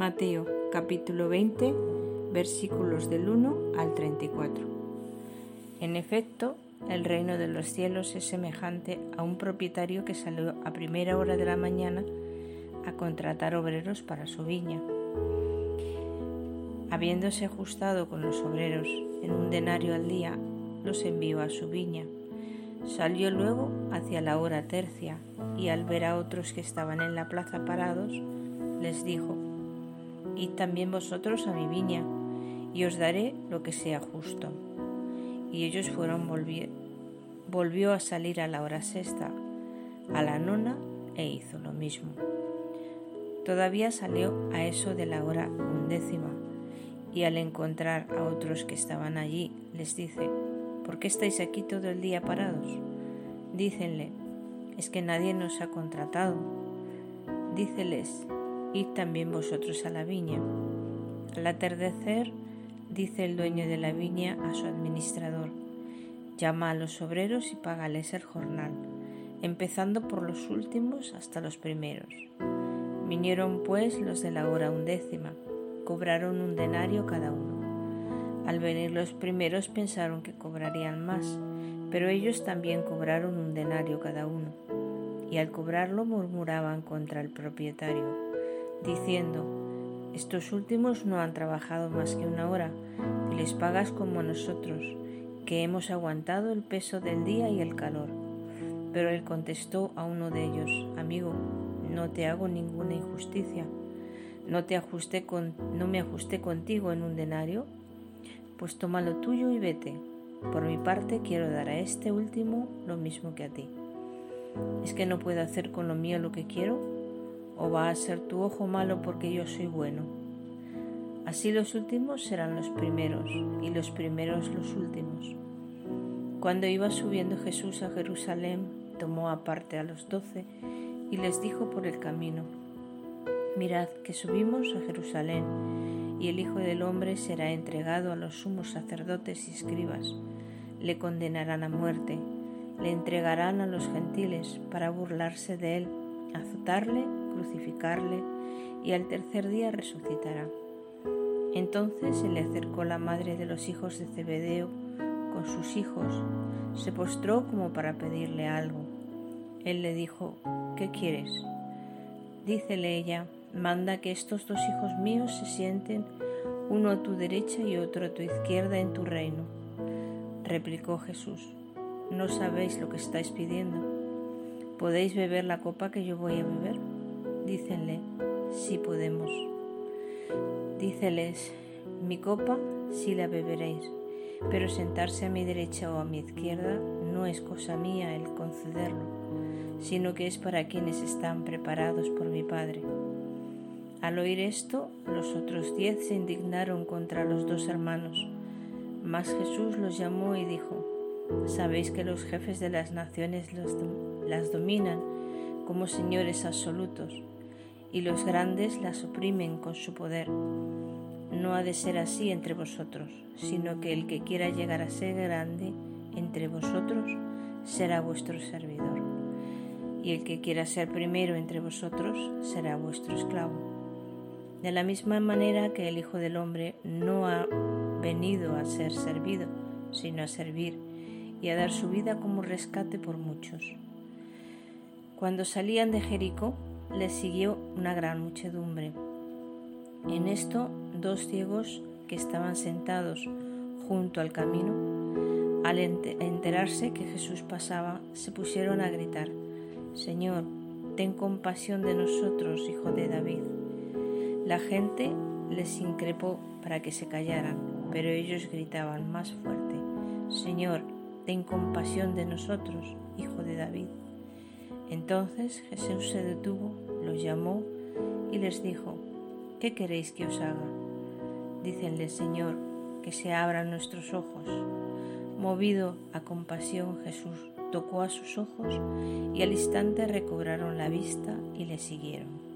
Mateo capítulo 20 versículos del 1 al 34. En efecto, el reino de los cielos es semejante a un propietario que salió a primera hora de la mañana a contratar obreros para su viña. Habiéndose ajustado con los obreros en un denario al día, los envió a su viña. Salió luego hacia la hora tercia y al ver a otros que estaban en la plaza parados, les dijo, Id también vosotros a mi viña, y os daré lo que sea justo. Y ellos fueron, volvió a salir a la hora sexta, a la nona, e hizo lo mismo. Todavía salió a eso de la hora undécima, y al encontrar a otros que estaban allí, les dice, ¿por qué estáis aquí todo el día parados? Dícenle, es que nadie nos ha contratado. Díceles, id también vosotros a la viña. Al atardecer, dice el dueño de la viña a su administrador, llama a los obreros y págales el jornal, empezando por los últimos hasta los primeros. Vinieron pues los de la hora undécima, cobraron un denario cada uno. Al venir los primeros pensaron que cobrarían más, pero ellos también cobraron un denario cada uno, y al cobrarlo murmuraban contra el propietario, diciendo, estos últimos no han trabajado más que una hora, y les pagas como nosotros, que hemos aguantado el peso del día y el calor. Pero él contestó a uno de ellos, amigo, no te hago ninguna injusticia. ¿No, te ajusté con, ¿No me ajusté contigo en un denario? Pues toma lo tuyo y vete. Por mi parte quiero dar a este último lo mismo que a ti. ¿Es que no puedo hacer con lo mío lo que quiero? ¿O va a ser tu ojo malo porque yo soy bueno? Así los últimos serán los primeros y los primeros los últimos. Cuando iba subiendo Jesús a Jerusalén, tomó aparte a los doce y les dijo por el camino, Mirad que subimos a Jerusalén y el Hijo del Hombre será entregado a los sumos sacerdotes y escribas. Le condenarán a muerte, le entregarán a los gentiles para burlarse de él, azotarle, crucificarle y al tercer día resucitará. Entonces se le acercó la madre de los hijos de Zebedeo con sus hijos, se postró como para pedirle algo. Él le dijo, ¿qué quieres? Dícele ella, manda que estos dos hijos míos se sienten uno a tu derecha y otro a tu izquierda en tu reino. Replicó Jesús, no sabéis lo que estáis pidiendo. ¿Podéis beber la copa que yo voy a beber? Dícenle, sí podemos. Díceles, mi copa sí la beberéis, pero sentarse a mi derecha o a mi izquierda no es cosa mía el concederlo sino que es para quienes están preparados por mi Padre. Al oír esto, los otros diez se indignaron contra los dos hermanos, mas Jesús los llamó y dijo, Sabéis que los jefes de las naciones las dominan como señores absolutos, y los grandes las oprimen con su poder. No ha de ser así entre vosotros, sino que el que quiera llegar a ser grande entre vosotros será vuestro servidor y el que quiera ser primero entre vosotros será vuestro esclavo. De la misma manera que el Hijo del Hombre no ha venido a ser servido, sino a servir y a dar su vida como rescate por muchos. Cuando salían de Jericó, les siguió una gran muchedumbre. En esto, dos ciegos que estaban sentados junto al camino, al enterarse que Jesús pasaba, se pusieron a gritar, Señor, ten compasión de nosotros, hijo de David. La gente les increpó para que se callaran, pero ellos gritaban más fuerte, Señor, ten compasión de nosotros, hijo de David. Entonces Jesús se detuvo, los llamó y les dijo, ¿qué queréis que os haga? Dícenle, Señor, que se abran nuestros ojos. Movido a compasión, Jesús tocó a sus ojos y al instante recobraron la vista y le siguieron.